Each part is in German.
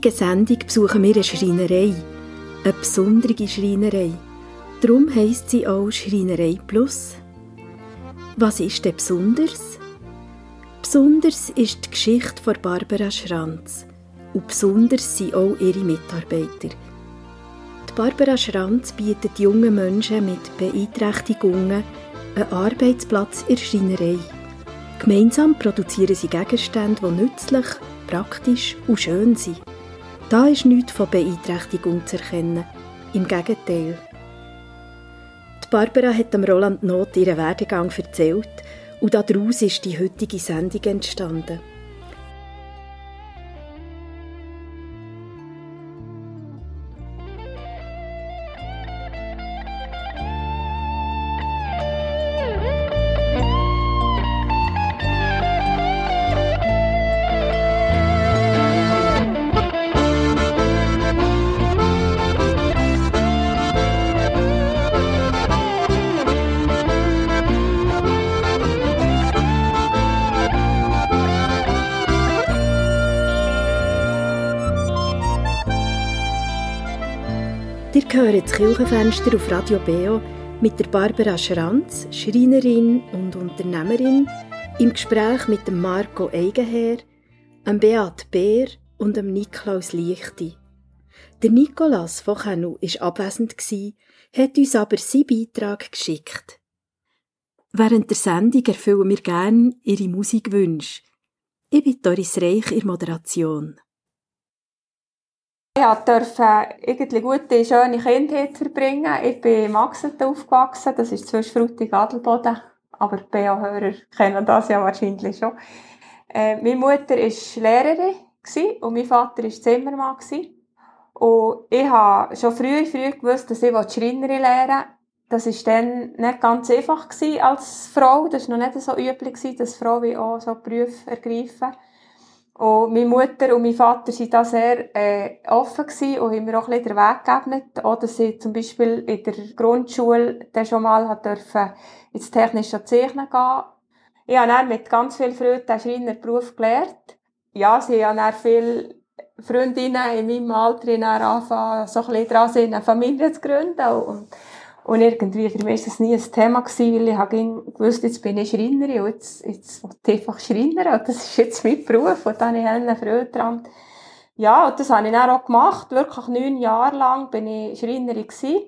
heutigen Sendung besuchen wir eine Schreinerei. Eine besondere Schreinerei. Darum heisst sie auch Schreinerei Plus. Was ist denn besonders? Besonders ist die Geschichte von Barbara Schranz. Und besonders sind auch ihre Mitarbeiter. Die Barbara Schranz bietet jungen Menschen mit Beeinträchtigungen einen Arbeitsplatz in der Schreinerei. Gemeinsam produzieren sie Gegenstände, die nützlich, praktisch und schön sind. Da ist nichts von Beeinträchtigung zu erkennen. Im Gegenteil. Die Barbara hat dem Roland Not ihren Werdegang erzählt und daraus ist die heutige Sendung entstanden. Ihr hört das Kirchenfenster auf Radio Beo mit der Barbara Schranz, Schreinerin und Unternehmerin, im Gespräch mit dem Marco Eigenherr, dem Beat Bär und dem Niklaus Lichti. Der Nikolas von Chenu war abwesend, hat uns aber seinen Beitrag geschickt. Während der Sendung erfüllen wir gerne Ihre Musikwünsche. Ich bin Doris Reich in Moderation. Ich durfte irgendwie gute, schöne Kindheit verbringen. Ich bin in Maxenten aufgewachsen, das ist zwischen Frutig Adelboden. Aber die BA-Hörer kennen das ja wahrscheinlich schon. Äh, meine Mutter war Lehrerin und mein Vater war Zimmermann. Und ich habe schon früh, früh gewusst, dass ich Schreinerin lernen Das war dann nicht ganz einfach als Frau. Das war noch nicht so üblich, dass Frauen auch so Berufe ergreifen. Und meine Mutter und mein Vater waren da sehr äh, offen gewesen und haben mir auch ein bisschen den Weg geebnet. Oder sie zum Beispiel in der Grundschule dann schon mal hat ins technische Zeichnen gehen. Ich habe dann mit ganz viel Freude den Schreinerberuf gelernt. Ja, sie haben dann viele Freundinnen in meinem Alter angefangen, so ein bisschen dran sind, eine Familie zu gründen. Und und irgendwie, für mich war das nie ein Thema weil ich gewusst, jetzt bin ich Schreinerin und jetzt, jetzt will ich einfach Schreinerin und das ist jetzt mein Beruf und dann habe ich eine Freude dran. Ja, und das habe ich dann auch gemacht. Wirklich neun Jahre lang bin ich Schreinerin gewesen.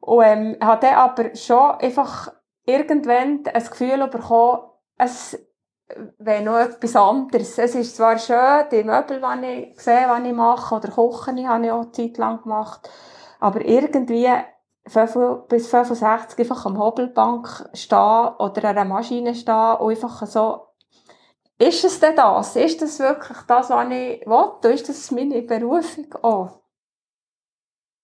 Und, ähm, habe dann aber schon einfach irgendwann ein Gefühl bekommen, es wäre noch etwas anderes. Es ist zwar schön, die Möbel, die ich sehe, die ich mache, oder Kochen, habe ich auch eine Zeit lang gemacht, aber irgendwie bis 65 einfach am Hobelbank stehen oder an einer Maschine stehen und einfach so, ist es denn das? Ist das wirklich das, was ich will? Ist das meine Berufung auch?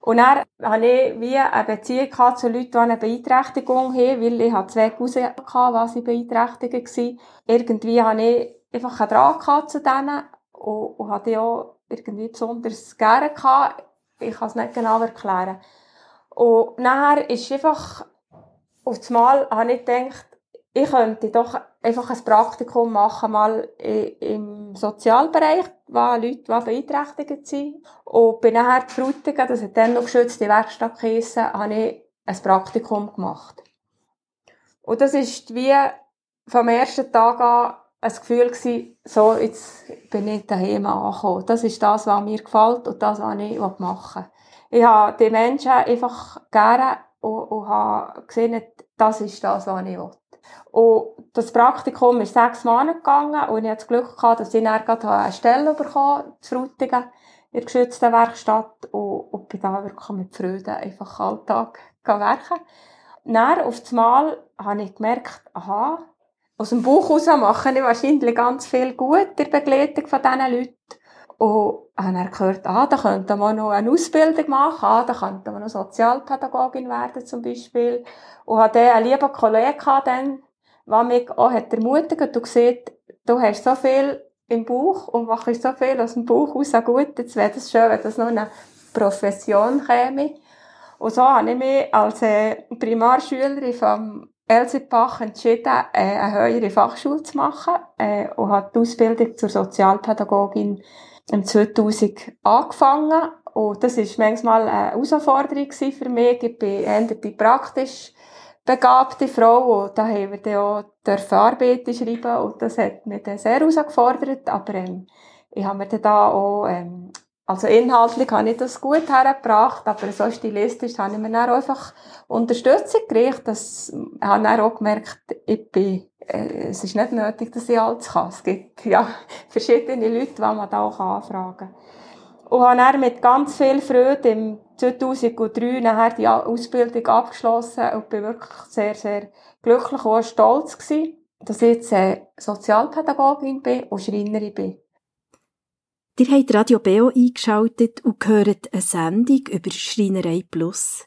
Und dann hatte ich wie eine Beziehung zu Leuten, die eine Beeinträchtigung haben, weil ich hatte zwei Cousinen, die sie beeinträchtigt waren. Irgendwie hatte ich einfach einen Draht zu denen und, und hatte auch irgendwie besonders gerne. Ich kann es nicht genau erklären. Und nachher ist einfach, auf das Mal habe ich gedacht, ich könnte doch einfach ein Praktikum machen, mal im Sozialbereich, wo Leute, die beeinträchtigt sind. Und bin nachher zu Frutigen, das hat dann noch geschützte Werkstatt geheissen, habe ich ein Praktikum gemacht. Und das ist wie vom ersten Tag an ein Gefühl gewesen, so, jetzt bin ich daheim angekommen. Das ist das, was mir gefällt und das, was ich machen will ich habe die Menschen einfach gerne und, und habe gesehen, das ist das, was ich will. Und das Praktikum ist sechs Monate gegangen und ich hatte das Glück gehabt, dass ich dann gerade eine Stelle bekommen zu Frutigen, in der geschützten Werkstatt und, und bin da wirklich mit Freude einfach Alltag werken. Dann, auf das Mal, habe ich gemerkt, aha, aus dem Buch heraus mache ich wahrscheinlich ganz viel gut in der Begleitung von diesen Leuten. Und habe dann gehört, ah, da könnte man noch eine Ausbildung machen, ah, da könnte man noch Sozialpädagogin werden zum Beispiel. Und hatte einen lieben Kollegen dann, der mich auch hat ermutigt und gesagt, du hast so viel im Buch und machst so viel aus dem Buch raus gut, jetzt wäre es schön, wenn das noch eine Profession käme. Und so habe ich mich als äh, Primarschülerin vom Elsipach entschieden, äh, eine höhere Fachschule zu machen äh, und habe die Ausbildung zur Sozialpädagogin im 2000 angefangen. Und das ist manchmal eine Herausforderung für mich. Ich bin eher die praktisch begabte Frau. Und da haben wir dann auch dürfen Arbeiten schreiben. Und das hat mich dann sehr herausgefordert, aber ähm, ich habe mir dann da auch, ähm, also inhaltlich habe ich das gut hergebracht, aber so stilistisch habe ich mir dann auch einfach Unterstützung gekriegt, das habe dann auch gemerkt, ich bin, äh, es ist nicht nötig, dass ich alles kann. Es gibt ja verschiedene Leute, die man da auch anfragen kann. Und habe dann mit ganz viel Freude im 2003 nachher die Ausbildung abgeschlossen und bin wirklich sehr, sehr glücklich und stolz gewesen, dass ich jetzt äh, Sozialpädagogin bin und Schreinerin bin. Ihr habt Radio Beo eingeschaltet und gehört eine Sendung über Schreinerei Plus.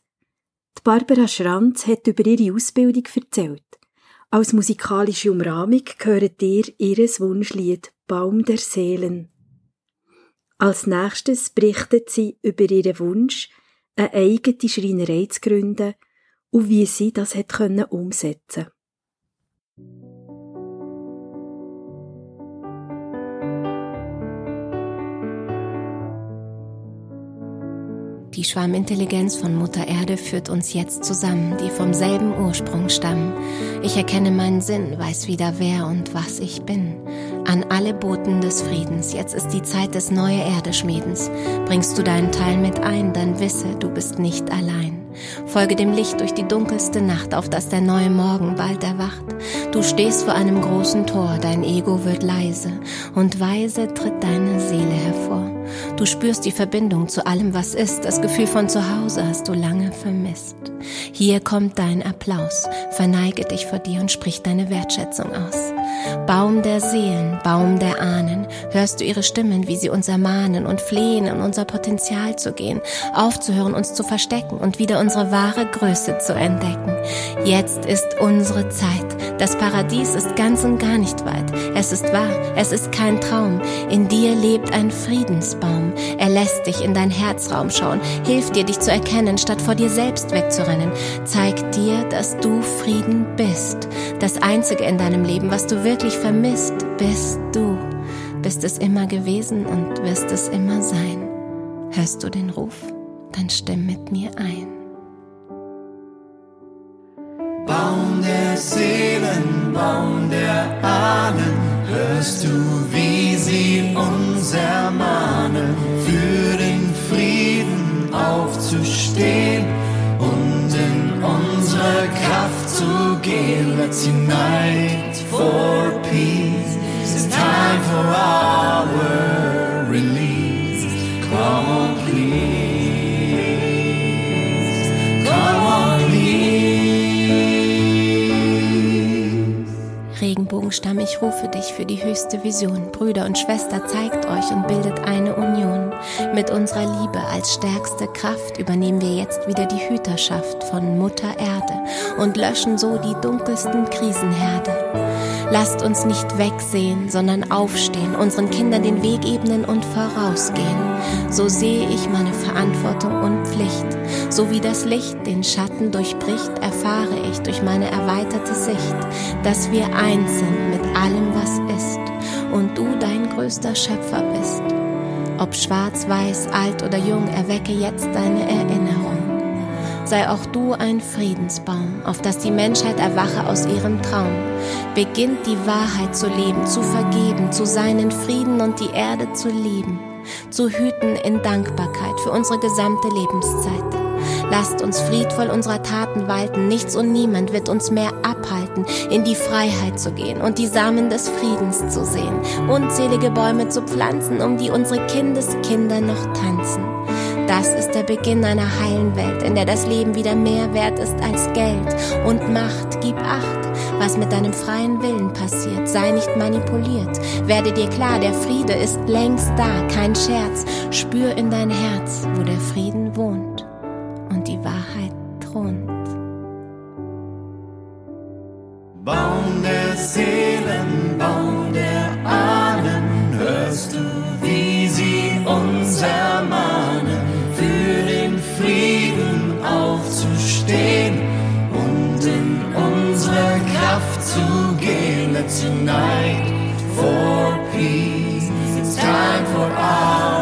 Die Barbara Schranz hat über ihre Ausbildung erzählt. Als musikalische Umrahmung gehört ihr ihres Wunschlied Baum der Seelen. Als nächstes berichtet sie über ihren Wunsch, eine eigene Schreinerei zu gründen und wie sie das hat können Die Schwarmintelligenz von Mutter Erde führt uns jetzt zusammen, die vom selben Ursprung stammen. Ich erkenne meinen Sinn, weiß wieder wer und was ich bin. An alle Boten des Friedens, jetzt ist die Zeit des neue Erde Schmiedens. Bringst du deinen Teil mit ein, dann wisse, du bist nicht allein. Folge dem Licht durch die dunkelste Nacht, auf dass der neue Morgen bald erwacht. Du stehst vor einem großen Tor, dein Ego wird leise und weise tritt deine Seele hervor. Du spürst die Verbindung zu allem, was ist, das Gefühl von zu Hause hast du lange vermisst. Hier kommt dein Applaus, verneige dich vor dir und sprich deine Wertschätzung aus. Baum der Seelen, Baum der Ahnen, hörst du ihre Stimmen, wie sie uns ermahnen und flehen, in unser Potenzial zu gehen, aufzuhören, uns zu verstecken und wieder unsere wahre Größe zu entdecken. Jetzt ist unsere Zeit. Das Paradies ist ganz und gar nicht weit. Es ist wahr, es ist kein Traum. In dir lebt ein Friedensbaum. Er lässt dich in dein Herzraum schauen, hilft dir, dich zu erkennen, statt vor dir selbst wegzurennen. Zeigt dir, dass du Frieden bist. Das Einzige in deinem Leben, was du wirklich vermisst, bist du. Bist es immer gewesen und wirst es immer sein. Hörst du den Ruf? Dann stimm mit mir ein. Baum der Seelen, Baum der Ahnen, hörst du, wie sie uns ermahnen, für den Frieden aufzustehen und in unsere Kraft zu gehen. Let's unite for peace. It's time for our release. Come on, please. Regenbogenstamm, ich rufe dich für die höchste Vision. Brüder und Schwester, zeigt euch und bildet eine Union. Mit unserer Liebe als stärkste Kraft übernehmen wir jetzt wieder die Hüterschaft von Mutter Erde und löschen so die dunkelsten Krisenherde. Lasst uns nicht wegsehen, sondern aufstehen, unseren Kindern den Weg ebnen und vorausgehen. So sehe ich meine Verantwortung und Pflicht. So wie das Licht den Schatten durchbricht, erfahre ich durch meine erweiterte Sicht, dass wir eins sind mit allem, was ist und du dein größter Schöpfer bist. Ob schwarz, weiß, alt oder jung, erwecke jetzt deine Erinnerung. Sei auch du ein Friedensbaum, auf das die Menschheit erwache aus ihrem Traum. Beginnt die Wahrheit zu leben, zu vergeben, zu seinen Frieden und die Erde zu lieben, zu hüten in Dankbarkeit für unsere gesamte Lebenszeit. Lasst uns friedvoll unserer Taten walten, nichts und niemand wird uns mehr abhalten, in die Freiheit zu gehen und die Samen des Friedens zu sehen, unzählige Bäume zu pflanzen, um die unsere Kindeskinder noch tanzen. Das ist der Beginn einer heilen Welt, in der das Leben wieder mehr wert ist als Geld und Macht. Gib acht, was mit deinem freien Willen passiert. Sei nicht manipuliert. Werde dir klar, der Friede ist längst da, kein Scherz. Spür in dein Herz, wo der Frieden wohnt unite for peace. It's time for our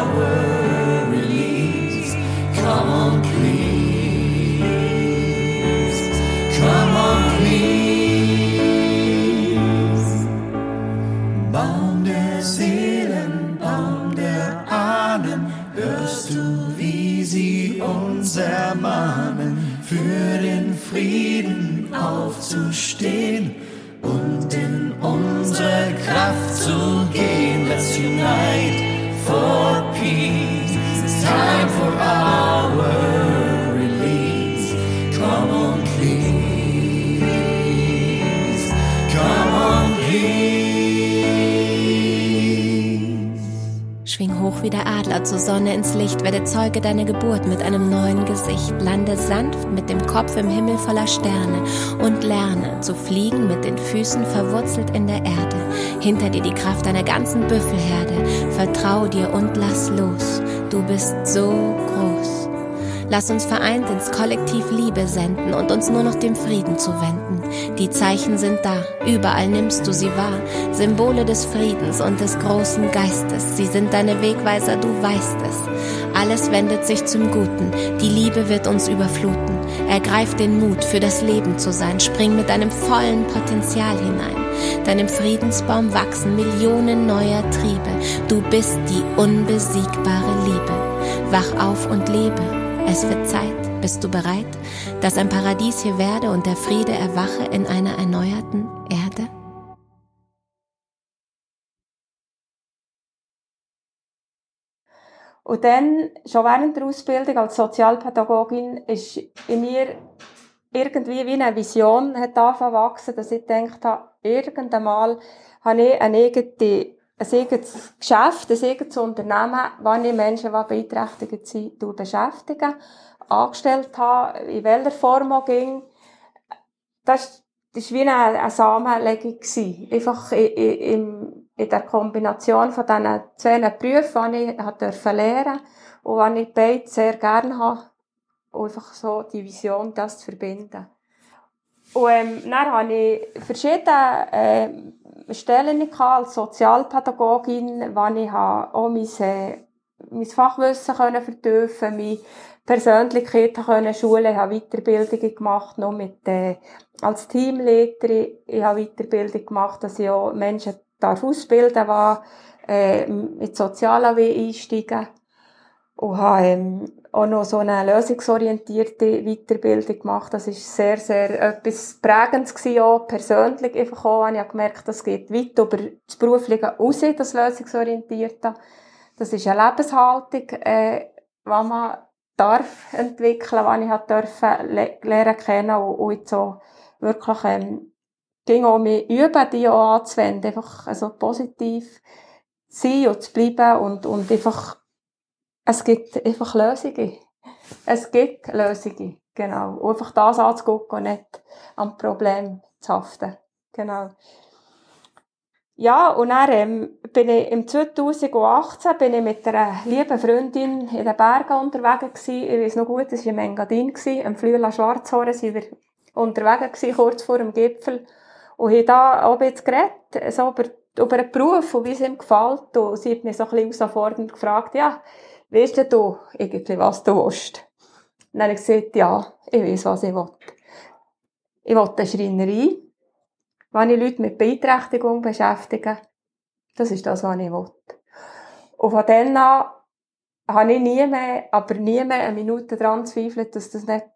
hoch wie der Adler zur Sonne ins Licht, werde Zeuge deiner Geburt mit einem neuen Gesicht, lande sanft mit dem Kopf im Himmel voller Sterne und lerne zu fliegen mit den Füßen verwurzelt in der Erde. Hinter dir die Kraft einer ganzen Büffelherde, vertrau dir und lass los, du bist so groß. Lass uns vereint ins Kollektiv Liebe senden und uns nur noch dem Frieden zuwenden. Die Zeichen sind da, überall nimmst du sie wahr. Symbole des Friedens und des großen Geistes. Sie sind deine Wegweiser, du weißt es. Alles wendet sich zum Guten. Die Liebe wird uns überfluten. Ergreif den Mut, für das Leben zu sein. Spring mit deinem vollen Potenzial hinein. Deinem Friedensbaum wachsen Millionen neuer Triebe. Du bist die unbesiegbare Liebe. Wach auf und lebe. Es wird Zeit. Bist du bereit, dass ein Paradies hier werde und der Friede erwache in einer erneuerten Erde? Und dann, schon während der Ausbildung als Sozialpädagogin, ist in mir irgendwie wie eine Vision hat angefangen dass ich gedacht habe, irgendwann mal habe ich ein eigenes, ein eigenes Geschäft, ein eigenes Unternehmen, wo ich Menschen, die beeinträchtigt sind, beschäftigen, angestellt habe, in welcher Form auch ging. Das, war wie eine, eine Samenlegung. Einfach in, in, in der Kombination von diesen zwei Berufen, die ich durfte lernen und die ich beide sehr gerne habe. Einfach so die Vision, das zu verbinden. Und ähm, dann hatte ich verschiedene äh, Stellen als Sozialpädagogin, wo ich auch mein, äh, mein Fachwissen können vertiefen meine Persönlichkeit können schulen, ich habe Weiterbildungen gemacht, noch mit, äh, als Teamleiterin, ich habe Weiterbildung gemacht, dass ich auch Menschen ausbilden darf, äh, mit Sozial-AW einsteigen und habe ähm, auch noch so eine lösungsorientierte Weiterbildung gemacht. Das ist sehr, sehr etwas Prägendes gewesen, auch persönlich einfach auch. Ich habe gemerkt, das geht weit über das Berufliche raus, das Lösungsorientierte. Das ist eine Lebenshaltung, äh, die man darf entwickeln, die ich durfte lernen kennen und, und so wirklich ähm, ging auch mehr üben, die auch anzuwenden, einfach also positiv sein und zu bleiben und, und einfach, es gibt einfach Lösungen. Es gibt Lösungen, genau. Und einfach das anzugucken und nicht am Problem zu haften. Genau. Ja, und dann ähm, bin ich im 2018 bin ich mit einer lieben Freundin in den Bergen unterwegs gewesen. Ich weiß noch gut, das war im Engadin, am Flüela Schwarzhorn sind wir unterwegs gewesen, kurz vor dem Gipfel. Und haben da auch jetzt geredet, so über, über einen Beruf und wie es ihm gefällt. Und sie hat mich so ein bisschen herausfordernd gefragt, ja, weißt du irgendwie, was du willst? Dann habe ich gesagt, ja, ich weiß, was ich will. Ich will eine Schreinerei, wenn ich Leute mit Beeinträchtigung beschäftige. Das ist das, was ich will. Und von dann an habe ich nie mehr, aber nie mehr eine Minute daran zweifelt, dass das nicht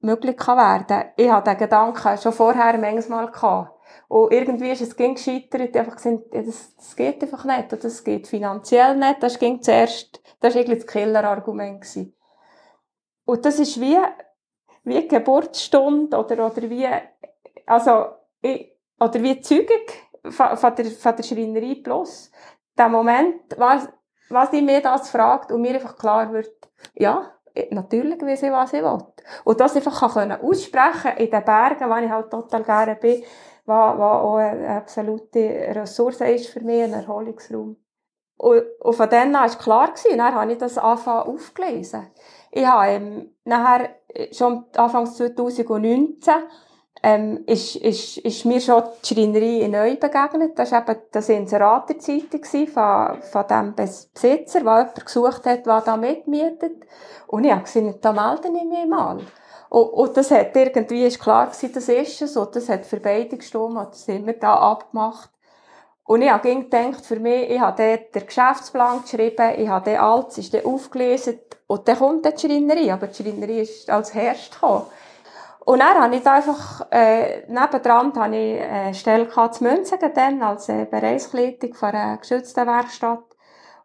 möglich werden kann. Ich hatte den Gedanken schon vorher manchmal gehabt. Und irgendwie ist es ging gescheitert, einfach gesagt, ja, das, das geht einfach nicht, oder das geht finanziell nicht, das ging zuerst, das war eigentlich das Killerargument. Und das ist wie, wie Geburtsstunde, oder, oder wie, also, ich, oder wie Zeugung von, von der, von der Schreinerei plus. Der Moment, was, was ich mir das fragt und mir einfach klar wird, ja, natürlich weiß ich, was ich will. Und das einfach kann können aussprechen in den Bergen, wo ich halt total gerne bin, was, was auch eine absolute Ressource ist für mich, ein Erholungsraum. Und, und von dann an war klar, gewesen, dann habe ich das angefangen aufgelesen. Ich habe ähm, nachher, schon Anfang 2019, ähm, ist, ist, ist mir schon die Schreinerei in Neu begegnet. Das war eben das Inserat der Zeitung von, von dem Besitzer, der jemand gesucht hat, der da mitmietet. Und ich habe gesagt, da melde ich mich mal. Und, und das hat irgendwie, ist klar gewesen, das ist es, und das hat für beide gestimmt, und das sind wir da abgemacht. Und ich habe gedacht, für mich, ich habe dort den Geschäftsplan geschrieben, ich habe dort alles, ist dann aufgelesen, und dann kommt die Schreinerei, aber die Schreinerei ist als Herst gekommen. Und dann habe ich da einfach, äh, nebendran habe ich eine Stelle gehabt zu Münzigen dann, als äh, Bereichsleitung von einer geschützten Werkstatt.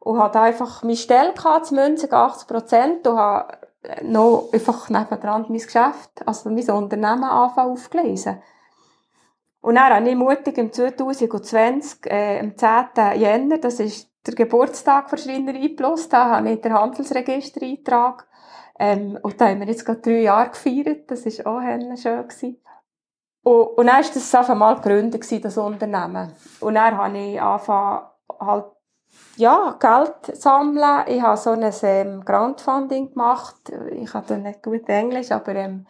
Und habe einfach meine Stelle gehabt zu Münzigen, 80 Prozent, und habe noch einfach nebendran mein Geschäft, also mein Unternehmen anfangen aufgelesen. Und dann habe ich mutig im 2020, äh, am 10. Jänner, das ist der Geburtstag der Schreinerei Plus, da habe ich den Handelsregistereintrag ähm, und da haben wir jetzt gerade drei Jahre gefeiert. Das war auch schön. Gewesen. Und, und dann war das auf einmal gegründet, das Unternehmen. Und dann habe ich angefangen, halt, ja, Geld sammeln. Ich habe so ein ähm, Grandfunding gemacht. Ich hatte nicht gut Englisch, aber ähm,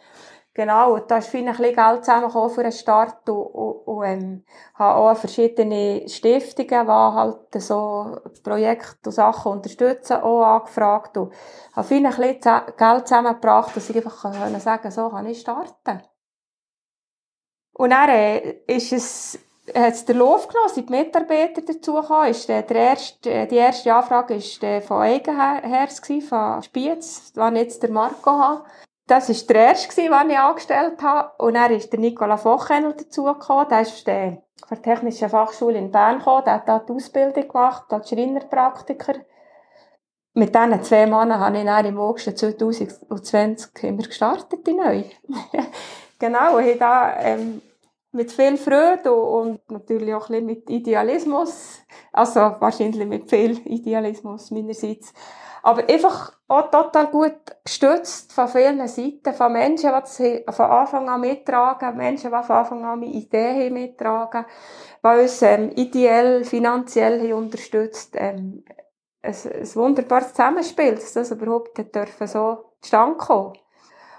Genau, da ist viel ein bisschen Geld zusammengekommen für einen Start und, und, und ähm, habe auch verschiedene Stiftungen, die halt so Projekte und Sachen unterstützen, auch angefragt und habe viel ein bisschen Geld zusammengebracht, dass ich einfach kann sagen so kann ich starten. Und dann äh, ist es hat es der Lauf genommen, sind die Mitarbeiter dazugekommen. Ist, äh, der erste, äh, die erste Anfrage war äh, von Eigenherz, von Spiez, die jetzt der Marco hat. Das war der erste, den ich angestellt habe. Und dann ist der Nicola Fochhennel dazugekommen. Der ist der von der Technischen Fachschule in Bern gekommen. Der hat da die Ausbildung gemacht als Schreinerpraktiker. Mit diesen zwei Männern habe ich dann im August 2020 immer gestartet, die neu. genau, und habe da, ähm, mit viel Freude und natürlich auch ein bisschen mit Idealismus, also wahrscheinlich mit viel Idealismus meinerseits, aber einfach auch total gut gestützt von vielen Seiten, von Menschen, die von Anfang an mittragen, Menschen, die von Anfang an mit Ideen mittragen, die uns ähm, ideell, finanziell unterstützt. Ähm, ein, ein wunderbares Zusammenspiel, dass das überhaupt so zustande kommen.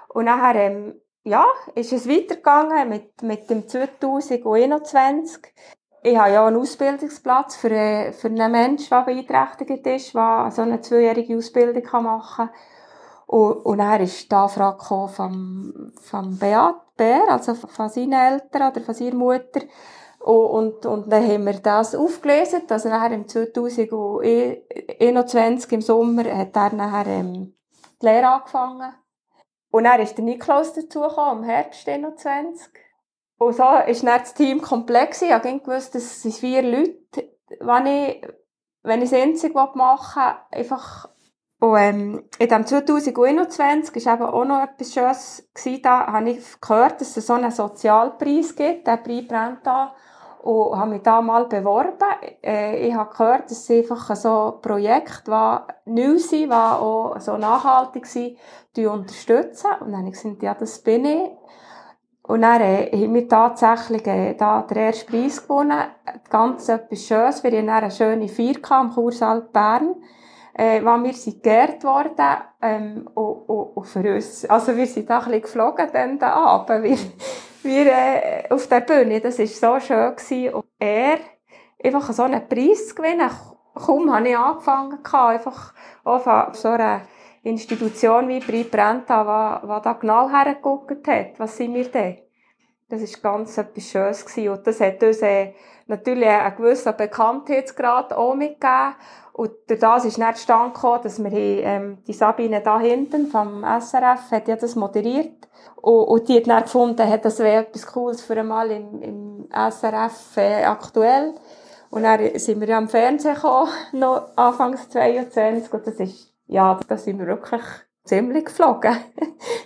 Und nachher, ähm, ja, ist es weitergegangen mit, mit dem 2021 ich habe ja einen Ausbildungsplatz für, äh, für einen Menschen, der beeinträchtigt ist, der so eine zweijährige Ausbildung machen kann. Und, und dann ist die Anfrage vom, vom Beat Bär, also von seinen Eltern oder von seiner Mutter. Und, und, und dann haben wir das aufgelesen. Also nachher im 2021 im Sommer hat er nachher ähm, die Lehre angefangen. Und dann ist der Niklaus dazugekommen, im Herbst 21. Und so ist dann das Team komplex. Ich habe gewusst, es vier Leute, wenn ich, wenn ich das Einzige machen will, einfach, und, ähm, in dem 2021 war eben auch noch etwas Schönes gewesen, da habe ich gehört, dass es so einen Sozialpreis gibt, der Preis brennt da, und habe mich da mal beworben. Äh, ich habe gehört, dass es einfach so Projekte, die neu sind, die auch so nachhaltig sind, die unterstützen. Und dann habe ich gesagt, ja, das bin ich. Und dann äh, haben wir tatsächlich äh, da den ersten Preis gewonnen. Ganz etwas Schönes. Wir hatten eine schöne Feier am Kursaal Bern, äh, wo wir sind geehrt worden. Ähm, und, und, und für uns, also wir sind da ein bisschen geflogen dann da Abend. Wir, äh, auf der Bühne, das war so schön. Gewesen. Und er, einfach so einen Preis gewinnen, kaum habe ich angefangen, einfach von so einer Institution wie Bri Brenta, die da genau hergeguckt hat, was sind wir denn? Das war ganz etwas Schönes gewesen. Und das hat uns äh, natürlich einen gewissen Bekanntheitsgrad auch mitgegeben. Und durch das ist dann zustande gekommen, dass wir ähm, die Sabine da hinten vom SRF hat ja das moderiert. Und, und die hat dann gefunden, hat das wäre etwas Cooles für einmal im, im SRF äh, aktuell. Und dann sind wir ja am Fernsehen gekommen, noch Anfangs 22. Und das ist ja, da sind wir wirklich ziemlich geflogen.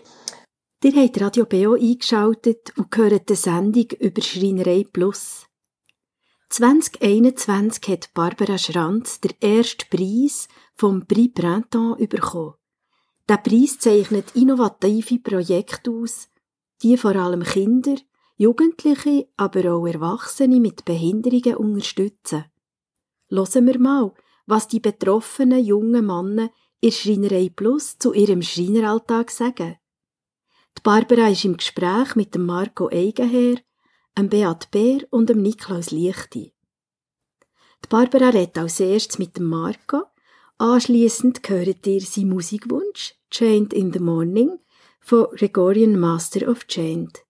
Ihr habt Radio BO eingeschaltet und gehört die Sendung über Schreinerei Plus. 2021 hat Barbara Schranz den ersten Preis vom Prix Printemps bekommen. Der Preis zeichnet innovative Projekte aus, die vor allem Kinder, Jugendliche, aber auch Erwachsene mit Behinderungen unterstützen. Hören wir mal, was die betroffenen jungen Männer in Schreinerei Plus zu ihrem Schreineralltag sagen. Die Barbara ist im Gespräch mit dem Marco Eigenherr, dem Beat Bär und dem Niklaus Lichti. Die Barbara redet als erstes mit dem Marco. Anschließend hört ihr seinen Musikwunsch Chained in the Morning von Gregorian Master of Chained.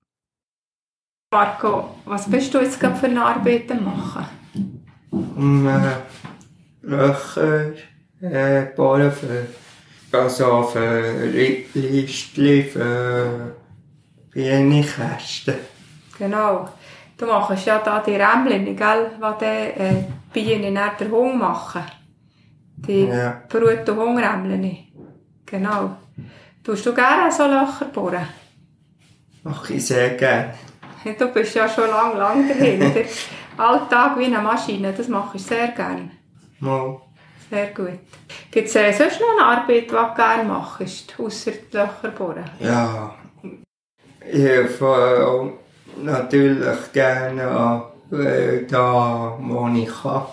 Marco, was bist du jetzt gerade für eine Arbeit am machen? Um äh, Löcher äh, bauen für, also für Listchen, für Bienenkästen. Genau. Du machst ja da die Rämmchen, gell, die die äh, Bienen nach der Hunger machen. Die Ja. Und Hungrämmchen. Genau. Tust du gerne so Löcher bohren? Mache ich sehr gerne. Du bist ja schon lang, lang dahinter. Alltag wie eine Maschine, das mache ich sehr gerne. Mal. Sehr gut. Gibt es äh, sonst noch eine Arbeit, die du gerne machst, die Löcher bohren? Ja. Ich helfe natürlich gerne an, äh, da, wo ich kann.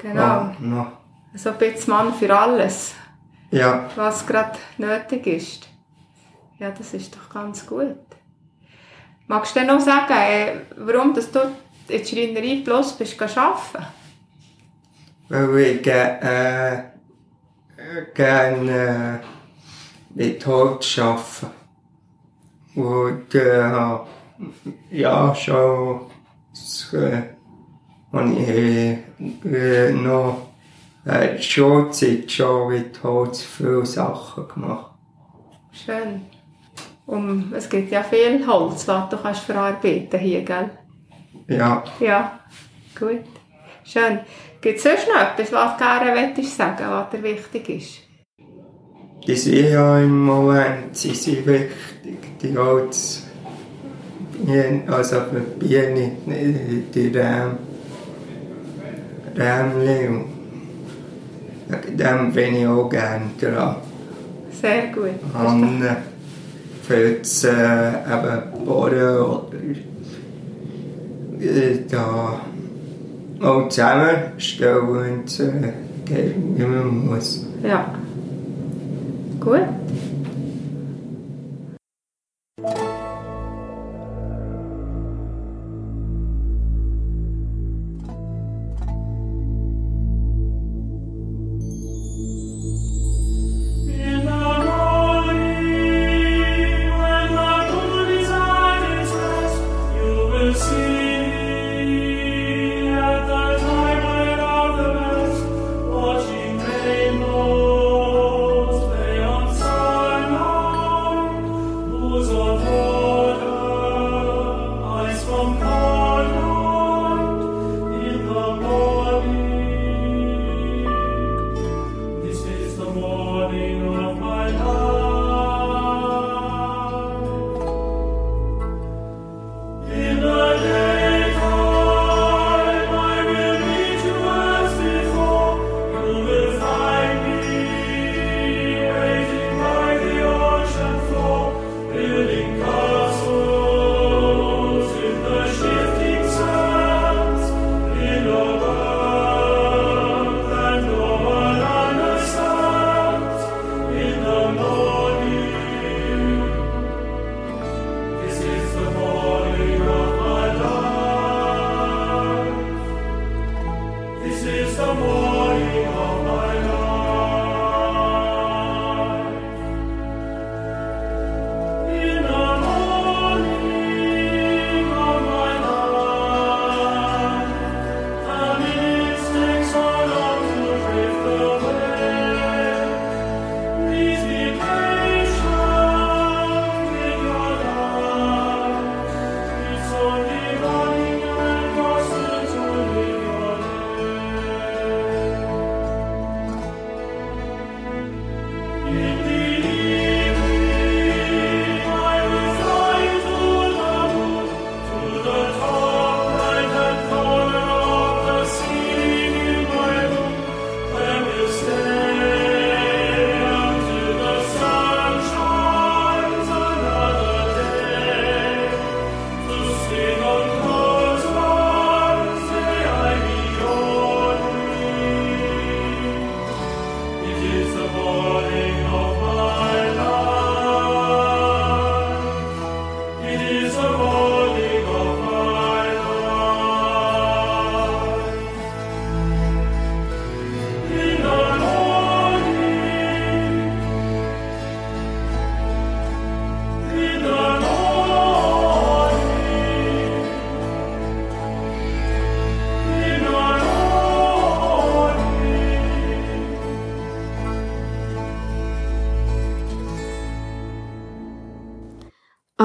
Genau. Ja, noch. So ein bisschen Mann für alles, ja. was gerade nötig ist. Ja, das ist doch ganz gut. Magst du denn noch sagen, äh, warum dass du in der Schreinerei bloß bist arbeiten? weil ich äh, gerne äh, mit Holz arbeite. Und äh, ja, schon äh, habe ich äh, noch äh, Schulzeit schon mit Holz viele Sachen gemacht. Schön. Um, es gibt ja viel Holz, was du kannst verarbeiten hier, gell? Ja, Ja, gut. Schön. Gibt es sonst noch etwas, was du gerne möchtest sagen, was dir wichtig ist? die sind ja im Moment sie sind wichtig, die Holz. Bienen, also und dem bin ich auch gerne dran. Sehr gut. Für das äh, oder äh, da auch zusammenstellen, äh, geht, wie man muss. Ja. Gut.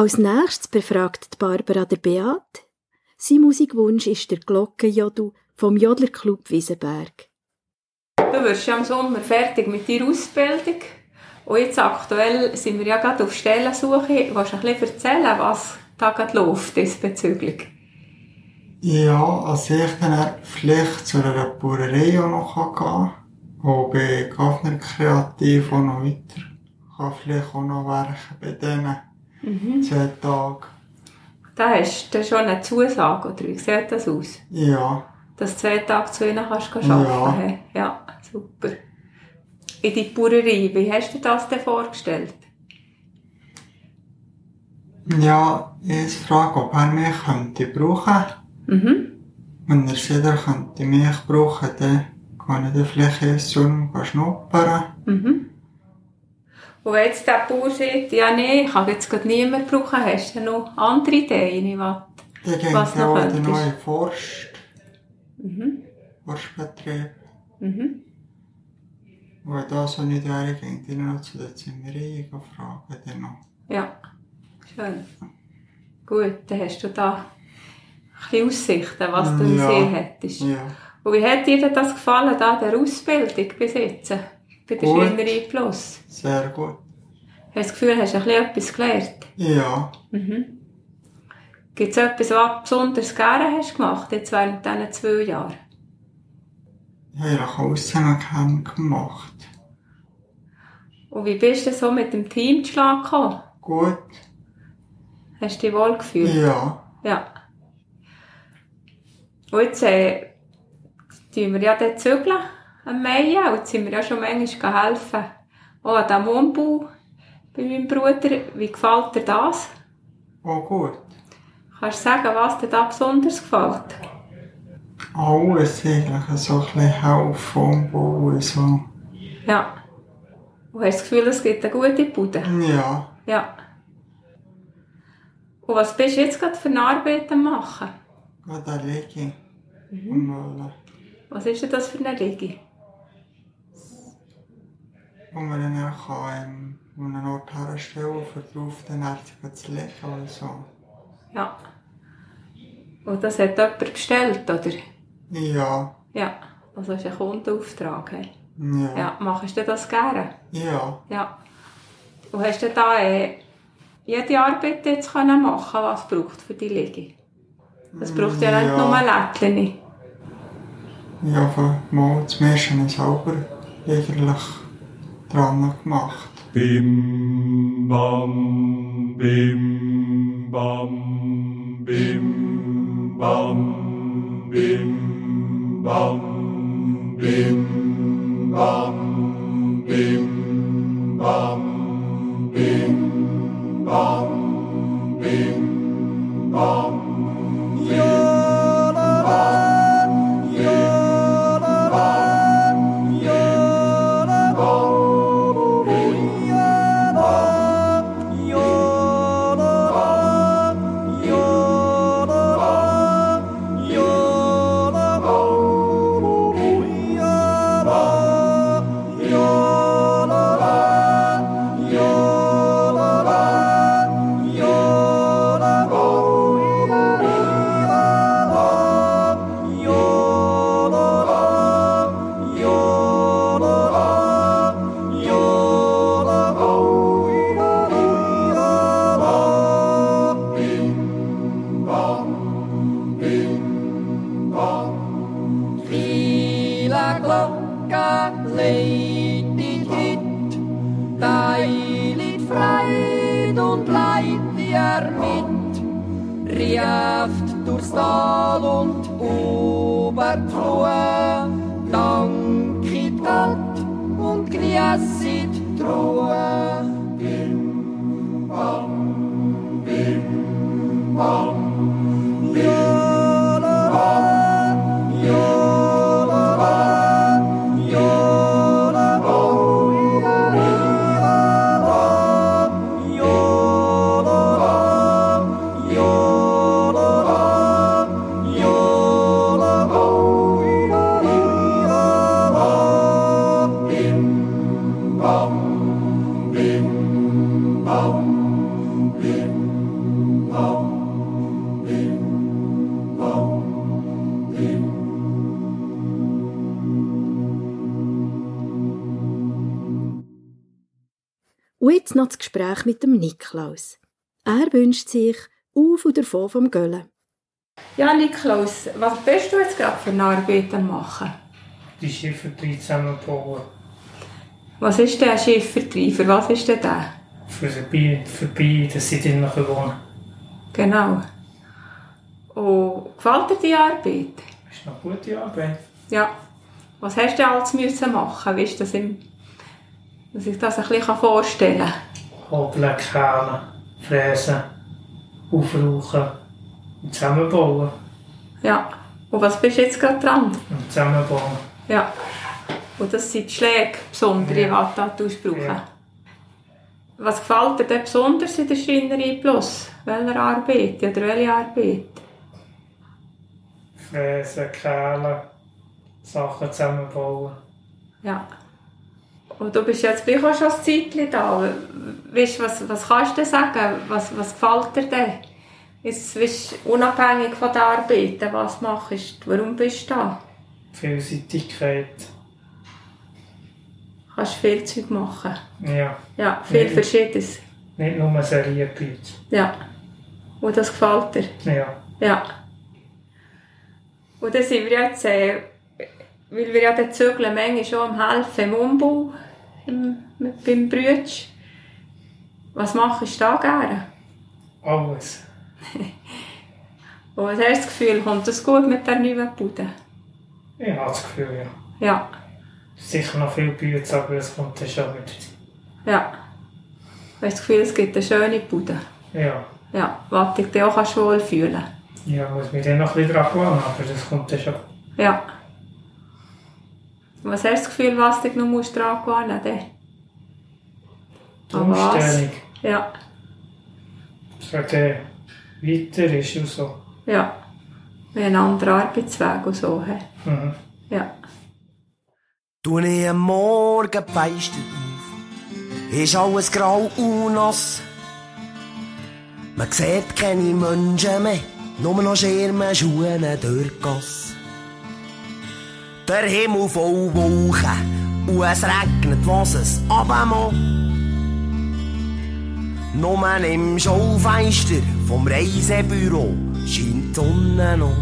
Als nächstes befragt Barbara der Beat. Sein Musikwunsch ist der Glockenjodel vom Jodlerclub Wiesenberg. Du wirst ja im Sommer fertig mit deiner Ausbildung. Und jetzt aktuell sind wir ja gerade auf Stellensuche. Willst du ein bisschen erzählen, was da gerade läuft diesbezüglich? Ja, also ich dann vielleicht zu einer Bauerei auch noch gehen kann. Und bei Gaffner Kreativ auch noch weiter. Kann vielleicht auch noch werken bei diesen zwei Tagen. Da hast du schon eine Zusage, oder wie sieht das aus? Ja, Dass du zwei Tage zu ihnen kannst arbeiten Ja. kannst? Ja, super. In die Bauerei, wie hast du dir das denn vorgestellt? ja, ich frage, ob er mich könnte brauchen. Mhm. Wenn er sagt, er könnte mich brauchen, dann kann ich dann vielleicht erst schon schnuppern. Mhm. Und wenn jetzt der Bauer sagt, ja nee, ich kann jetzt gerade niemanden brauchen, hast du noch andere Ideen, was? Dann geht Was noch auch in den neuen Forst, Mhm. Forstbetrieb. Mhm. Und wenn das so nicht wäre, ging ich noch zu der Zimmerei fragen. Dann noch. Ja, schön. Gut, dann hast du da ein Aussichten, was du Ja. Sinn hättest. Ja. Und wie hat dir das gefallen, da der Ausbildung bis jetzt? Bei der Gut. Schreinerei Plus? Sehr gut. Hast du das Gefühl, hast du ein bisschen etwas gelernt? Ja. Mhm. Gibt es etwas, was du besonders gerne hast gemacht, jetzt während diesen zwei Jahren? Ich habe auch Aussehen gemacht. Und wie bist du so mit dem Teamschlag gekommen? Gut. Hast du dich wohl gefühlt? Ja. Ja. Und jetzt äh, tun wir ja dort zügeln am Mai und jetzt sind wir ja schon manchmal helfen. Auch an diesem Wohnbau bei meinem Bruder. Wie gefällt dir das? Auch gut. Kannst du sagen, was dir da besonders gefällt? Alles eigentlich so ein bisschen helfen und bauen. So. Ja. Und hast du das Gefühl, es gibt eine gute Bude? Ja. Ja. Und was bist du jetzt gerade für eine Arbeit am machen? Gerade eine Liege. Mhm. Was ist denn das für eine Liege? Wo man dann auch kann, ähm, an einen Ort herstellen kann, um drauf den Ärzten zu legen oder so. Ja. Und das hat jemand bestellt, oder? Ja. Ja. Also ist ein Kundenauftrag. Hey? Ja. Ja, machst du das gerne? Ja. Ja. Und hast du da äh, jede Arbeit jetzt können machen was es braucht für die Liege? Das braucht ja, nicht Ja. nur Lättchen. Ja, von mal zum ersten ich selber eigentlich gemacht. Bim bam, bim bam, bim bam, bim bam, bim bam, bim bam, bim bam, bim bam. Viele genießet die Ruhe. Bim, bam, das Gespräch mit dem Niklaus. Er wünscht sich auf und davon vom Göllen. Ja, Niklaus, was bist du jetzt gerade für eine Arbeit am machen? Die Schiffertreib zusammenbauen. Was ist der Schiffertreib? Für was ist denn der? Für die Bienen, für die Bienen, dass sie drinnen wohnen Genau. Und gefällt dir die Arbeit? Das ist noch gute Arbeit. Ja. Was hast du alles müssen machen? Wie ist das im, dass ich das ein bisschen vorstellen kann? Hobeln, kehlen, fräsen, aufrauchen und zusammenbauen. Ja. Und was bist du jetzt gerade dran? Und zusammenbauen. Ja. Und das sind die Schläge, besondere, Ja. die du da brauchen. Ja. Was gefällt dir denn besonders in der Schreinerei Plus? Welche Arbeit oder welche Arbeit? Fräsen, kehlen, Sachen zusammenbauen. Ja. Und du bist jetzt gleich auch schon ein Zeitchen da. Weißt, was, was kannst du sagen? Was, was gefällt dir denn? Jetzt, weißt, unabhängig von der Arbeit, was machst du? Warum bist du da? Vielseitigkeit. Kannst viel Zeug machen. Ja, Ja, viel Ja. Verschiedenes. nicht nur Serienpizza. Ja. Und das gefällt dir? Ja, Ja. Und dann sind wir jetzt, äh, weil wir ja den Zügeln manchmal schon am helfen im Umbau, im, mit, beim Brütsch. Was machst du da gerne? alles. Und was hast du das Gefühl, kommt das gut mit der neuen Bude? Ich habe das Gefühl, ja. Ja, Sicher noch viel Bütze, aber es kommt dann schon mit der Zeit. ja. Hast du das Gefühl, es gibt eine schöne Bude? Ja, Ja, was dich dann auch kannst wohlfühlen ja, muss mich dann noch ein bisschen dran gewöhnen, aber das kommt dann schon. Ja. Was hast du das Gefühl, was dich noch musst dran gewöhnen musst? Die An was? Umstellung, Ja, dass er dann weiter ist und so. ja. Wir haben einen anderen Arbeitsweg und so. Mhm. Ja. Du ich am Morgen Fenster auf, ist alles grau und nass. Man sieht keine Menschen mehr, nur noch Schirme, Schuhe durch die Gasse. Der Himmel voll Wolken und es regnet, was es abmacht. Nur im Schaufenster vom Reisebüro scheint die Sonne noch.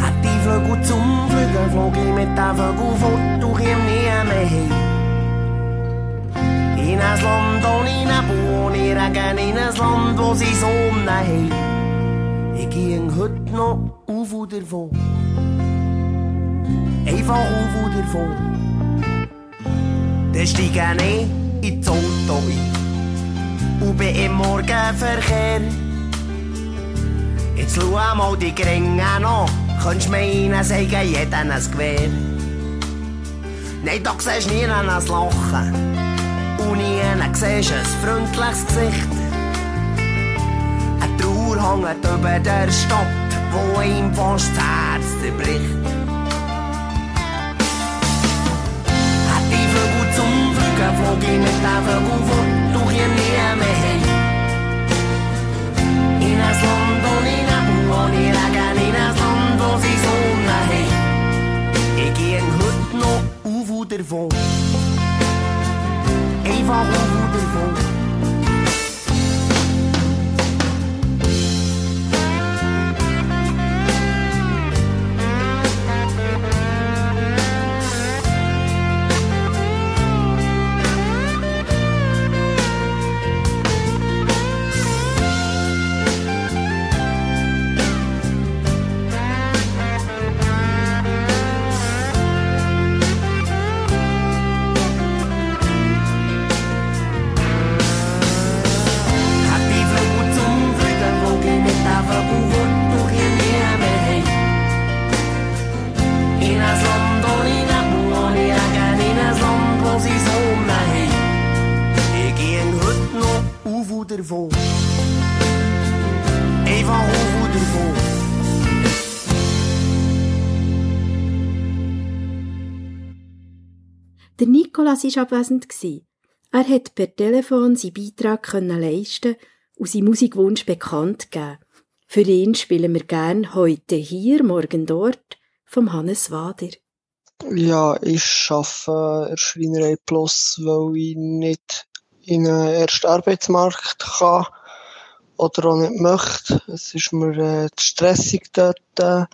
Hat die Vögel zum Fliegen, flog ich mit den Vögeln fort, du komm nie mehr heim. In ein Land ohne Nebel, ohne Regen, in ein Land, wo sie Sonne haben. Ich ging heute noch auf und davon. Einfach auf und davon. Dann steige ich ins Auto ein und bin im Morgenverkehr. Jetzt schau mal die Gringe an, könntest meinen, sagen jeden ein Gewehr. Nein, da siehst du nie ein Lachen und nie siehst ein freundliches Gesicht. Hängt über der Stadt, wo ihm fast das Herz zerbricht. Hat die Vögel zum Fliegen, flog ich mit den Vögeln fort, du komm nie mehr heim. In ein Land ohne Nebel, ohne Regen, in ein Land, wo sie Sonne haben. Ich ging heute noch auf und davon. Einfach auf und davon. Nikolas war abwesend. Er hat per Telefon seinen Beitrag leisten und seinen Musikwunsch bekannt geben. Für ihn spielen wir gern heute hier, morgen dort vom Hannes Wader. Ja, ich arbeite in der Schreinerei Plus, weil ich nicht in einen ersten Arbeitsmarkt kann oder auch nicht möchte. Es ist mir äh, stressig dort.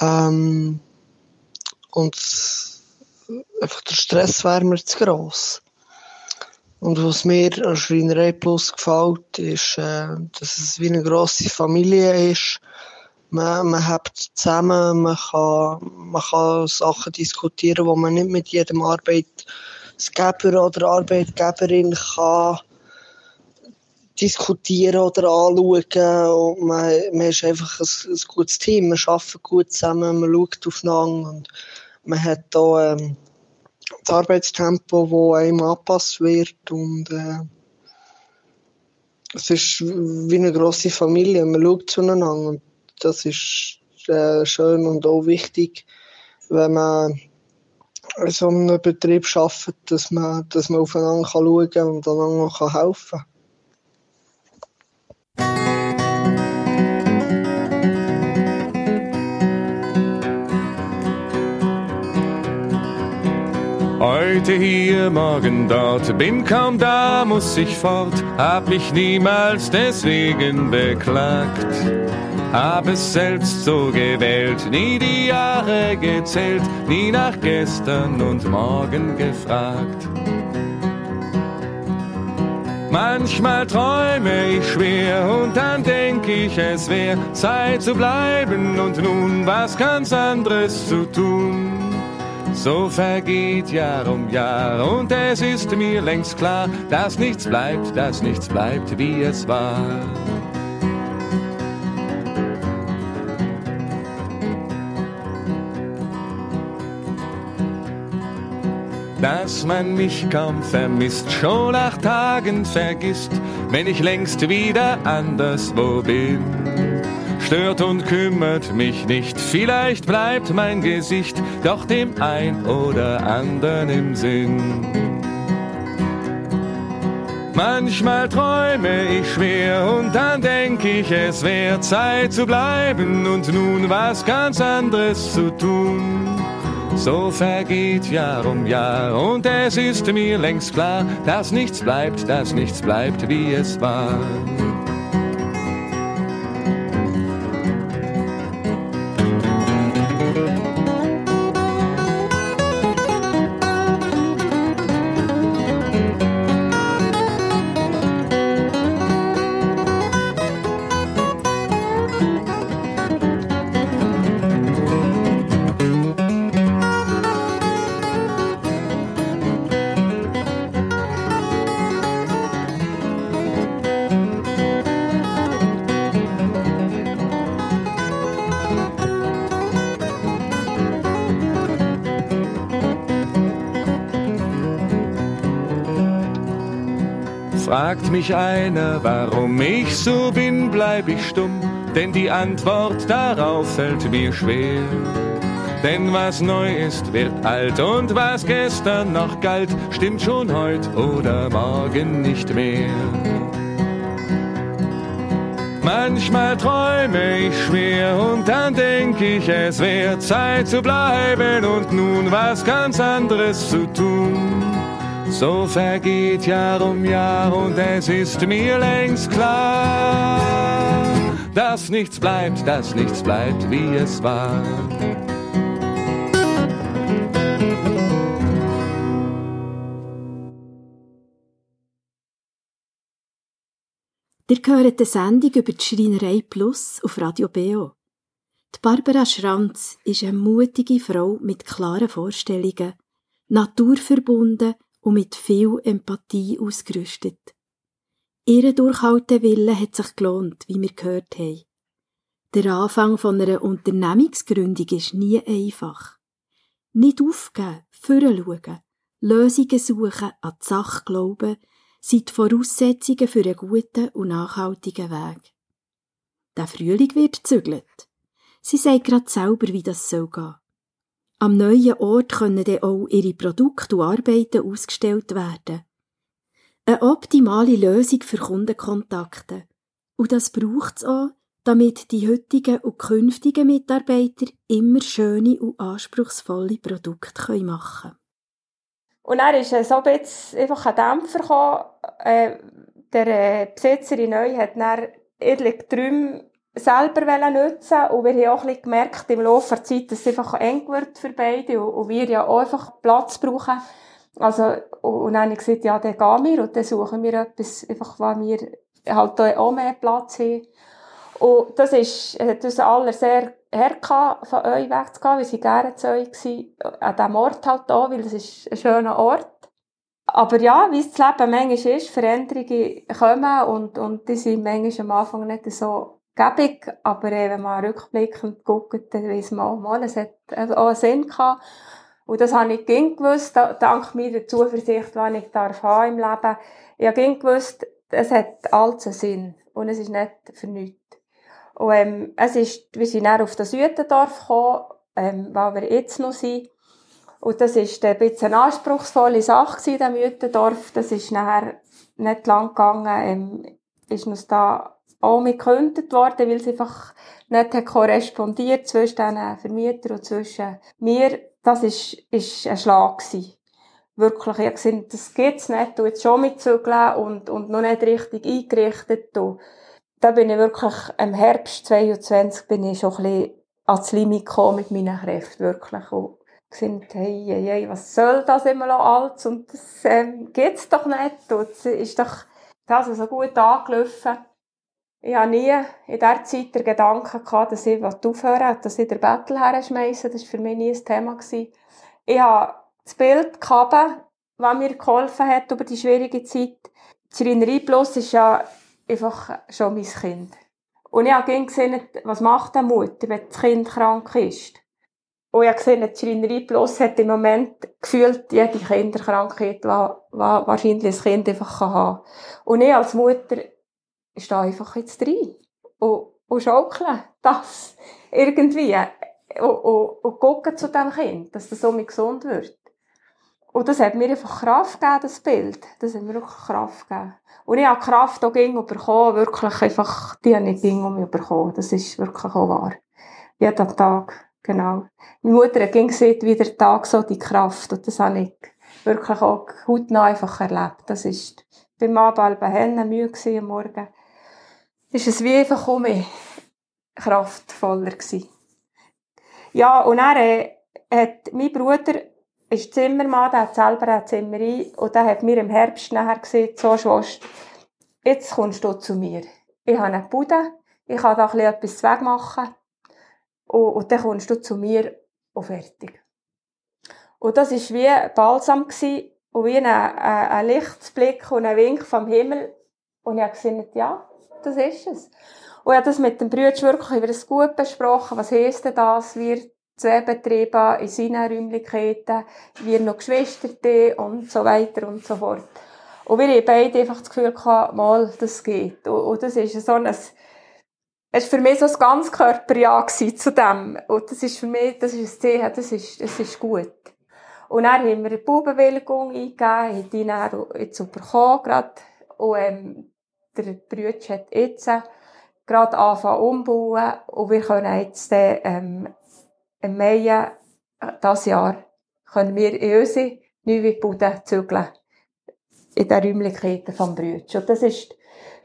Ähm, und einfach der Stress wäre mir zu gross. Und was mir an Schreinerei Plus gefällt, ist, äh, dass es wie eine grosse Familie ist. Man, man hat zusammen, man kann, man kann Sachen diskutieren, die man nicht mit jedem Arbeitgeber oder Arbeitgeberin kann diskutieren oder anschauen. Und man, man ist einfach ein, ein gutes Team, man arbeitet gut zusammen, man schaut aufeinander und man hat da ähm, das Arbeitstempo, das einem angepasst wird und äh, es ist wie eine grosse Familie, man schaut zueinander und das ist äh, schön und auch wichtig, wenn man in so einem Betrieb arbeitet, dass man, dass man aufeinander schauen kann und einander helfen kann. Heute hier, morgen dort, bin kaum da, muss ich fort, hab mich niemals deswegen beklagt. Hab es selbst so gewählt, nie die Jahre gezählt, nie nach gestern und morgen gefragt. Manchmal träume ich schwer und dann denk ich, es wär Zeit zu bleiben und nun was ganz anderes zu tun. So vergeht Jahr um Jahr und es ist mir längst klar, dass nichts bleibt, dass nichts bleibt, wie es war. Dass man mich kaum vermisst, schon nach Tagen vergisst, wenn ich längst wieder anderswo bin stört und kümmert mich nicht. Vielleicht bleibt mein Gesicht doch dem ein oder anderen im Sinn. Manchmal träume ich schwer und dann denk ich, es wäre Zeit zu bleiben und nun was ganz anderes zu tun. So vergeht Jahr um Jahr und es ist mir längst klar, dass nichts bleibt, dass nichts bleibt, wie es war. Mich einer, warum ich so bin, bleib ich stumm, denn die Antwort darauf fällt mir schwer. Denn was neu ist, wird alt und was gestern noch galt, stimmt schon heut oder morgen nicht mehr. Manchmal träume ich schwer und dann denk ich, es wäre Zeit zu bleiben und nun was ganz anderes zu tun. So vergeht Jahr um Jahr und es ist mir längst klar, dass nichts bleibt, dass nichts bleibt, wie es war. Ihr hört eine Sendung über die Schreinerei Plus auf Radio BO. Die Barbara Schranz ist eine mutige Frau mit klaren Vorstellungen, naturverbunden und mit viel Empathie ausgerüstet. Ihre Durchhaltewille hat sich gelohnt, wie wir gehört haben. Der Anfang von einer Unternehmungsgründung ist nie einfach. Nicht aufgeben, vorschauen, Lösungen suchen, an die Sache glauben, sind die Voraussetzungen für einen guten und nachhaltigen Weg. Der Frühling wird zügelt. Sie sagt gerade selber, wie das soll gehen. Am neuen Ort können dann auch ihre Produkte und Arbeiten ausgestellt werden. Eine optimale Lösung für Kundenkontakte. Und das braucht es auch, damit die heutigen und künftigen Mitarbeiter immer schöne und anspruchsvolle Produkte machen können. Und dann ist so ein bisschen einfach ein Dämpfer gekommen. Äh, der äh, Besitzerin neu hat dann etliche Träume selber nutzen und wir haben auch ein bisschen gemerkt im Laufe der Zeit, dass es einfach eng wird für beide und, wir ja auch einfach Platz brauchen. Also, und dann habe ich gesagt, ja, dann gehen wir und dann suchen wir etwas, einfach, weil wir halt auch mehr Platz haben. Und das ist, hat uns alle sehr hergehabt, von euch wegzugehen, weil sie gerne zu euch waren, an diesem Ort halt auch, weil es ist ein schöner Ort. Aber ja, wie das Leben manchmal ist, Veränderungen kommen und, und die sind manchmal am Anfang nicht so gäbig, aber äh, wenn man rückblickend guckt, dann weiss man auch mal, es hat auch einen Sinn gehabt. Und das habe ich ging gewusst, dank meiner Zuversicht, die ich darf haben im Leben. Ich habe ging gewusst, es hat alles einen Sinn und es ist nicht für nichts. Und ähm, es ist, wir sind dann auf das Südendorf gekommen, ähm, wo wir jetzt noch sind. Und das ist ein bisschen eine anspruchsvolle Sache in diesem Müttendorf. Das ist nachher nicht lang gegangen, ähm, ist uns da auch gekündigt worden, weil es einfach nicht korrespondiert zwischen den Vermietern und zwischen mir. Das ist, ist ein Schlag gewesen. Wirklich, ich habe gesehen, das gibt's nicht, du jetzt schon mitzügeln und, und noch nicht richtig eingerichtet. Und da bin ich wirklich, im Herbst 22 bin ich schon ein bisschen ans Limit gekommen mit meinen Kräften, wirklich. Und gesagt, hey, hey, hey, was soll das immer noch alles? Und das, ähm, geht's doch nicht. Und es ist doch, das so gut angelaufen. Ich habe nie in dieser Zeit den Gedanken gehabt, dass ich aufhören will, dass ich den Bettel herschmeiße. Das war für mich nie ein Thema. Ich habe das Bild gehabt, das mir geholfen hat über die schwierige Zeit. Die Schreinerei Plus ist ja einfach schon mein Kind. Und ich habe gesehen, was macht eine Mutter, wenn das Kind krank ist. Und ich habe gesehen, die Schreinerei Plus hat im Moment gefühlt jede Kinderkrankheit, die wahrscheinlich ein Kind einfach haben kann. Und ich als Mutter ist da einfach jetzt drin und, und schaukeln das irgendwie und, und, und gucken zu dem Kind, dass das so gesund wird. Und das hat mir einfach Kraft gegeben, das Bild. Das hat mir wirklich Kraft gegeben. Und ich habe Kraft auch ging bekommen, wirklich einfach, die habe ich ging um mich bekommen. Das ist wirklich auch wahr. Jeden Tag, genau. Meine Mutter hat gesehen, wie der Tag so die Kraft. Und das habe ich wirklich auch hautnah einfach erlebt. Das ist beim Abend bei Hennen Mühe am Morgen ist es wie einfach um kraftvoller gewesen. Ja, und dann äh, hat mein Bruder ist Zimmermann, der hat selber eine Zimmerei und der hat mir im Herbst nachher gesagt, so Schwester, jetzt kommst du zu mir. Ich habe eine Bude, ich kann da etwas wegmachen und, und dann kommst du zu mir und fertig. Und das war wie Balsam gewesen, und wie ein, ein, ein Lichtblick und ein Wink vom Himmel. Und ich habe gesagt, ja, das ist es. Und habe das mit dem Brüder wirklich über das gut besprochen. Was heisst denn das? Wir zwei Betriebe in seinen Räumlichkeiten, wir noch Geschwister und so weiter und so fort. Und wir haben beide einfach das Gefühl gehabt, mal, das geht. Und, und das ist so ein, es war für mich so ein ganz Körperjahr zu dem. Und das ist für mich, das ist ein Zeichen, das ist, das ist gut. Und dann haben wir eine Baubewilligung eingegeben, haben die dann jetzt bekommen, gerade. Und, ähm, der Brüder hat jetzt gerade angefangen umbauen und wir können jetzt ähm, im Mai äh, dieses Jahr können wir in unsere neue Bude zügeln. In den Räumlichkeiten vom Brütsch. Und das ist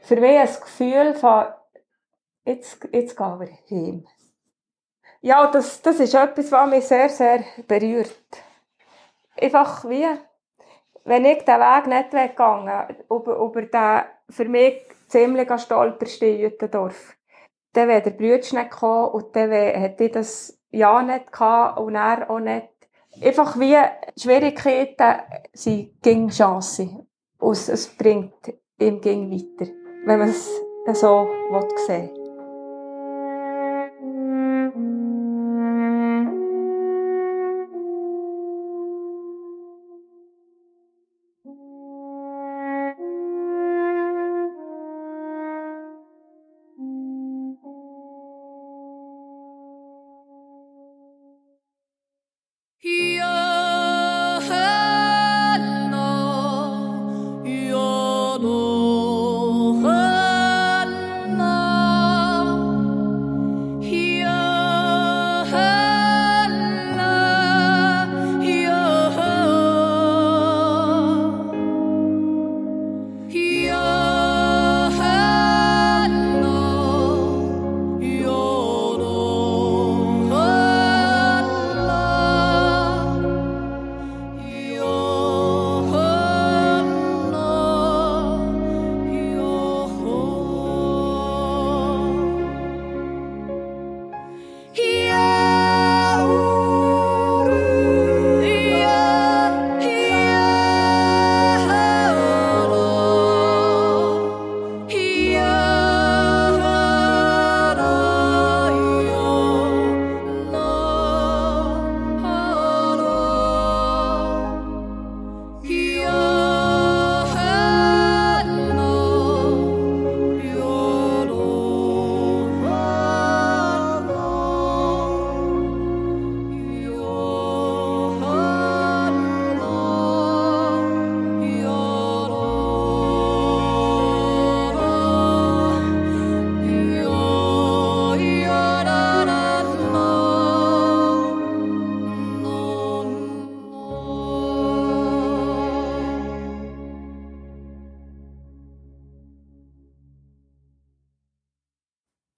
für mich ein Gefühl von, jetzt, jetzt gehen wir heim. Ja, das, das ist etwas, was mich sehr, sehr berührt. Einfach wie, wenn ich den Weg nicht weggegangen, über, über den für mich ziemlich stolperste Jütendorf, dann wäre der Brütsch nicht gekommen und dann hätte ich das ja nicht gehabt und er auch nicht. Einfach wie Schwierigkeiten sind gegen Chancen. Und es bringt ihm gegen weiter, wenn man es so sehen will.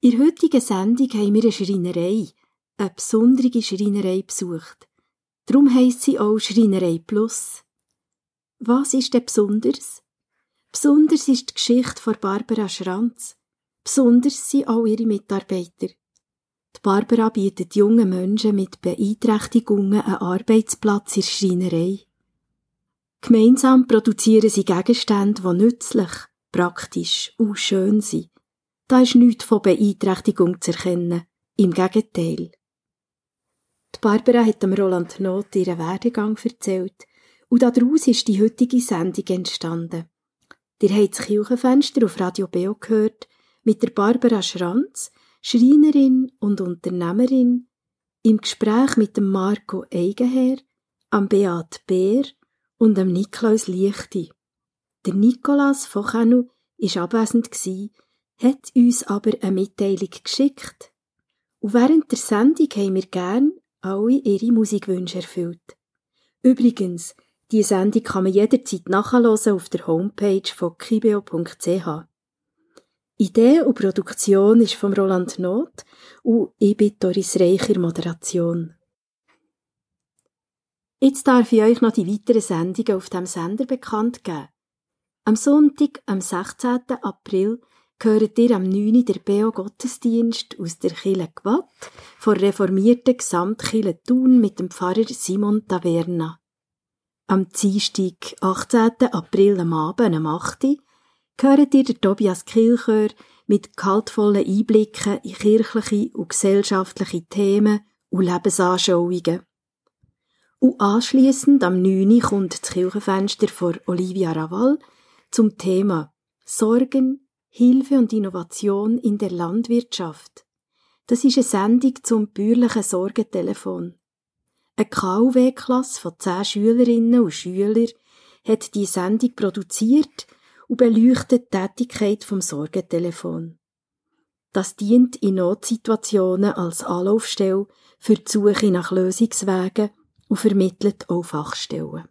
In der heutigen Sendung haben wir eine Schreinerei, eine besondere Schreinerei besucht. Darum heisst sie auch Schreinerei Plus. Was ist denn besonders? Besonders ist die Geschichte von Barbara Schranz. Besonders sind auch ihre Mitarbeiter. Die Barbara bietet jungen Menschen mit Beeinträchtigungen einen Arbeitsplatz in der Schreinerei. Gemeinsam produzieren sie Gegenstände, die nützlich, praktisch und schön sind. Da ist nichts von Beeinträchtigung zu erkennen. Im Gegenteil. Die Barbara hat dem Roland Not ihren Werdegang erzählt und daraus ist die heutige Sendung entstanden. Ihr habt das Kirchenfenster auf Radio Beo gehört mit der Barbara Schranz, Schreinerin und Unternehmerin, im Gespräch mit dem Marco Eigenherr, am Beat Bär und dem Niklaus Lichti. Der Nikolaus von Chenu war abwesend hat uns aber eine Mitteilung geschickt. Und während der Sendung haben wir gern alle ihre Musikwünsche erfüllt. Übrigens, die Sendung kann man jederzeit nachhören auf der Homepage von kibeo.ch. Idee und Produktion ist von Roland Not und ich bin Doris Reicher Moderation. Jetzt darf ich euch noch die weiteren Sendungen auf dem Sender bekannt geben. Am Sonntag, am 16. April, gehört ihr am 9. der Beo Gottesdienst aus der Kille Gwatt vor reformierten Gesamtkille Thun mit dem Pfarrer Simon Taverna. Am Dienstag, 18. April am Abend, am 8. gehört ihr der Tobias Kilchör mit kaltvollen Einblicken in kirchliche und gesellschaftliche Themen und Lebensanschauungen. Und anschliessend am 9. kommt das Kirchenfenster vor Olivia Raval zum Thema Sorgen, Hilfe und Innovation in der Landwirtschaft. Das ist eine Sendung zum bürgerlichen Sorgentelefon. Eine KW-Klasse von zehn Schülerinnen und Schülern hat die Sendung produziert und beleuchtet die Tätigkeit vom Sorgentelefon. Das dient in Notsituationen als Anlaufstelle für die Suche nach Lösungswegen und vermittelt auch Fachstellen.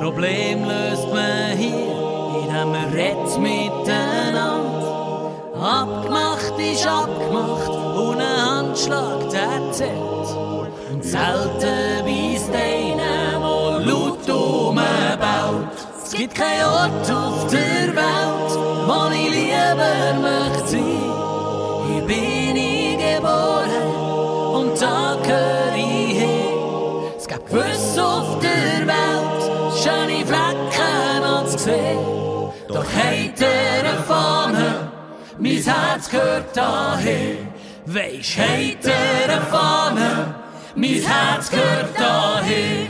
Problem löst man hier, indem man redet miteinander. Abgemacht ist abgemacht und ein Handschlag der zählt. Und selten beißt einer, der laut rumbaut. Es gibt keinen Ort auf der Welt, wo ich lieber möchte sein. Hier bin schöne Flecken zu sehen. Doch der Fahne, mein Herz gehört dahin. Weisst, der Fahne, mein Herz gehört dahin.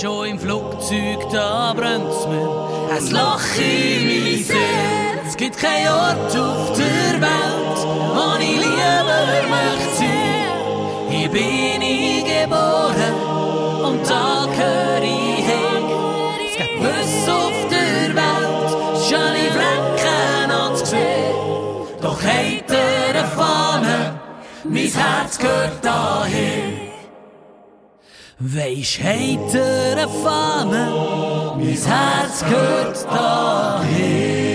Schon im Flugzeug, da brennt's mir ein Loch in mein Seele. Es gibt keinen Ort auf der Welt, wo ich lieber möchte sein. Hier bin ich geboren und da gehöre ich hin. Es gibt Büsse auf der Welt, schöne Flecken noch zu sehen. Doch hinter der Fahne, mein Herz gehört dahin. Weisst, hinter der Fahne, mein Herz gehört dahin.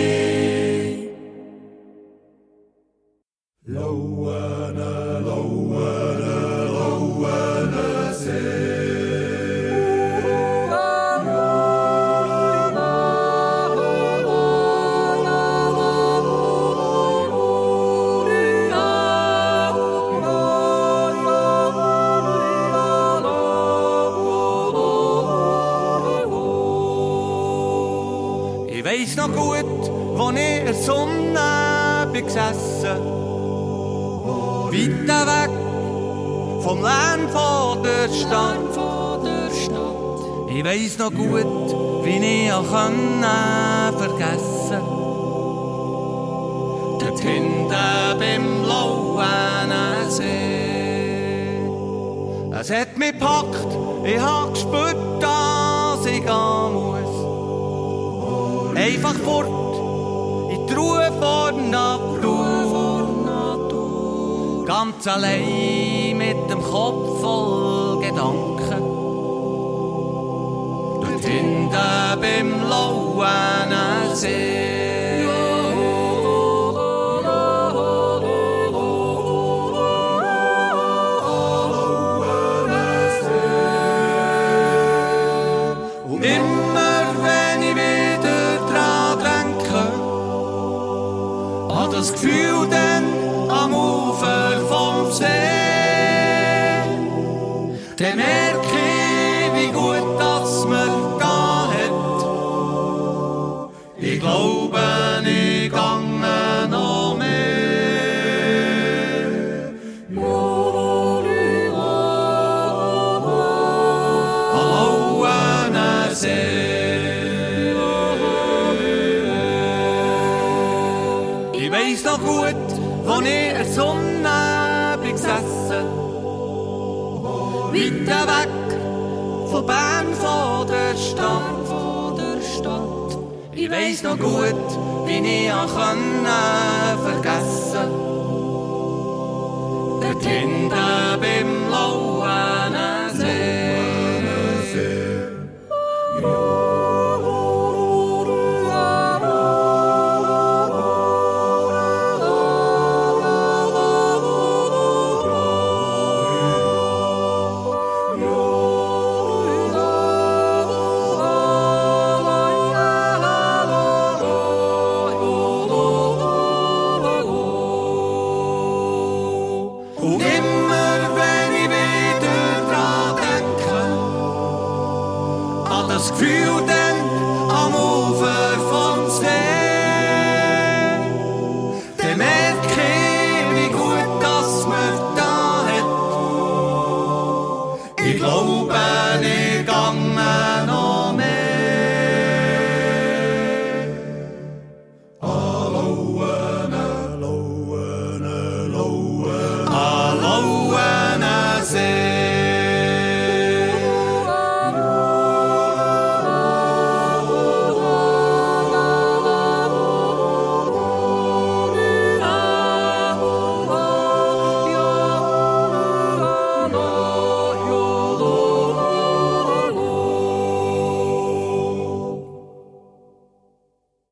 Ich weiss noch gut, wie ich auch können vergessen. Dort hinten beim blauen See. Es hat mich gepackt, ich hab gespürt, dass ich gehen muss. Einfach fort in die Ruhe vor der Natur. Ganz allein mit dem Kopf Dort hinten beim lauen gut, wo ich in Sonne bin gesessen. Weiter weg von Bern, vor der Stadt. Von der Stadt. Ich weiss noch gut, wie ich auch vergessen konnte. Der Kinder beim